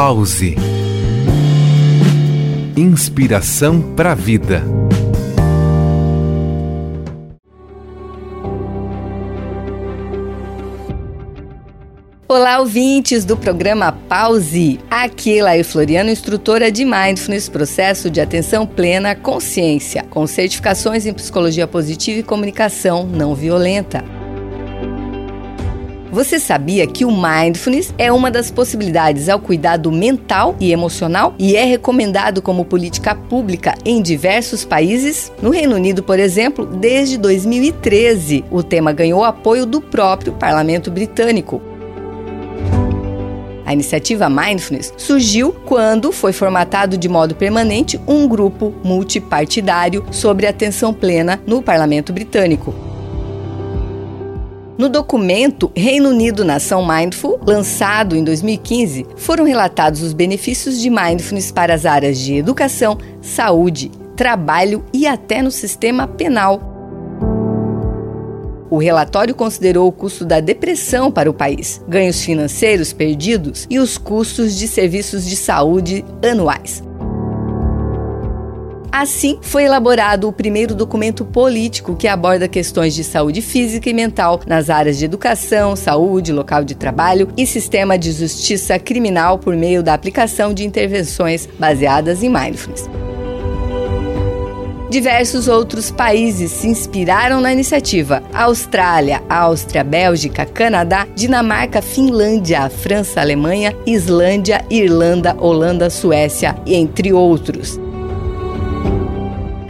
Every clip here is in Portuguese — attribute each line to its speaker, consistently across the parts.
Speaker 1: Pause. Inspiração para a vida.
Speaker 2: Olá, ouvintes do programa Pause. Aqui, Laí Floriano, instrutora de Mindfulness, processo de atenção plena consciência, com certificações em psicologia positiva e comunicação não violenta. Você sabia que o mindfulness é uma das possibilidades ao cuidado mental e emocional e é recomendado como política pública em diversos países? No Reino Unido, por exemplo, desde 2013, o tema ganhou apoio do próprio parlamento britânico. A iniciativa Mindfulness surgiu quando foi formatado de modo permanente um grupo multipartidário sobre atenção plena no parlamento britânico. No documento Reino Unido Nação Mindful, lançado em 2015, foram relatados os benefícios de mindfulness para as áreas de educação, saúde, trabalho e até no sistema penal. O relatório considerou o custo da depressão para o país, ganhos financeiros perdidos e os custos de serviços de saúde anuais. Assim, foi elaborado o primeiro documento político que aborda questões de saúde física e mental nas áreas de educação, saúde, local de trabalho e sistema de justiça criminal por meio da aplicação de intervenções baseadas em mindfulness. Diversos outros países se inspiraram na iniciativa: Austrália, Áustria, Bélgica, Canadá, Dinamarca, Finlândia, França, Alemanha, Islândia, Irlanda, Holanda, Suécia, entre outros.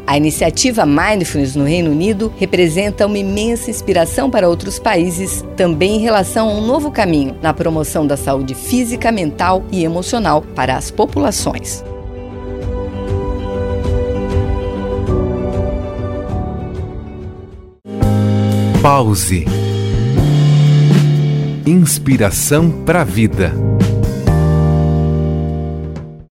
Speaker 2: A iniciativa Mindfulness no Reino Unido representa uma imensa inspiração para outros países, também em relação a um novo caminho na promoção da saúde física, mental e emocional para as populações.
Speaker 1: Pause. Inspiração para a vida.